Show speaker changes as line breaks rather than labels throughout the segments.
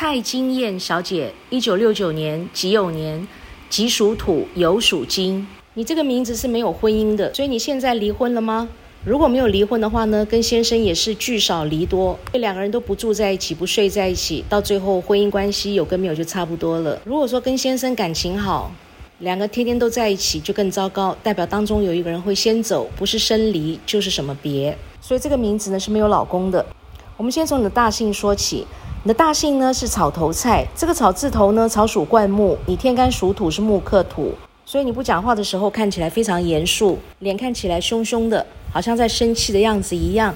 蔡金燕小姐，一九六九年己酉年，己属土，酉属金。你这个名字是没有婚姻的，所以你现在离婚了吗？如果没有离婚的话呢，跟先生也是聚少离多，这两个人都不住在一起，不睡在一起，到最后婚姻关系有跟没有就差不多了。如果说跟先生感情好，两个天天都在一起，就更糟糕，代表当中有一个人会先走，不是生离就是什么别。所以这个名字呢是没有老公的。我们先从你的大姓说起。你的大姓呢是草头菜，这个草字头呢，草属灌木，你天干属土是木克土，所以你不讲话的时候看起来非常严肃，脸看起来凶凶的，好像在生气的样子一样。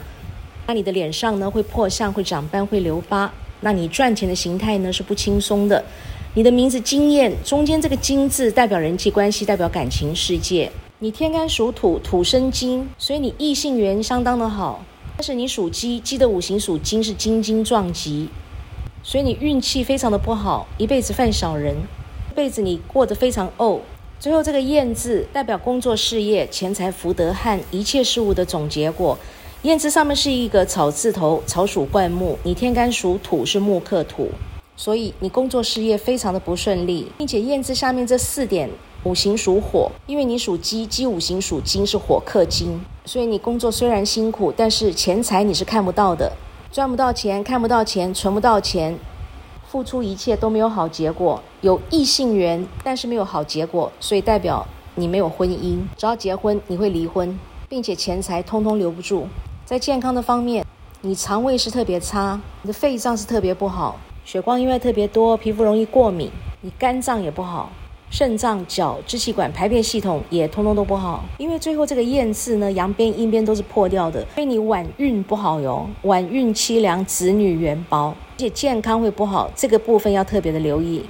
那你的脸上呢会破相，会长斑，会留疤。那你赚钱的形态呢是不轻松的。你的名字金燕，中间这个金字代表人际关系，代表感情世界。你天干属土，土生金，所以你异性缘相当的好。但是你属鸡，鸡的五行属金，是金金撞击。所以你运气非常的不好，一辈子犯小人，一辈子你过得非常怄。最后这个燕字代表工作事业、钱财福德和一切事物的总结果。燕字上面是一个草字头，草属灌木，你天干属土，是木克土，所以你工作事业非常的不顺利，并且燕字下面这四点五行属火，因为你属鸡，鸡五行属金，是火克金，所以你工作虽然辛苦，但是钱财你是看不到的。赚不到钱，看不到钱，存不到钱，付出一切都没有好结果。有异性缘，但是没有好结果，所以代表你没有婚姻。只要结婚，你会离婚，并且钱财通通留不住。在健康的方面，你肠胃是特别差，你的肺脏是特别不好，血光因为特别多，皮肤容易过敏，你肝脏也不好。肾脏、脚、支气管、排便系统也通通都不好，因为最后这个燕字呢，阳边、阴边都是破掉的，所以你晚运不好哟，晚运凄凉，子女缘薄，而且健康会不好，这个部分要特别的留意。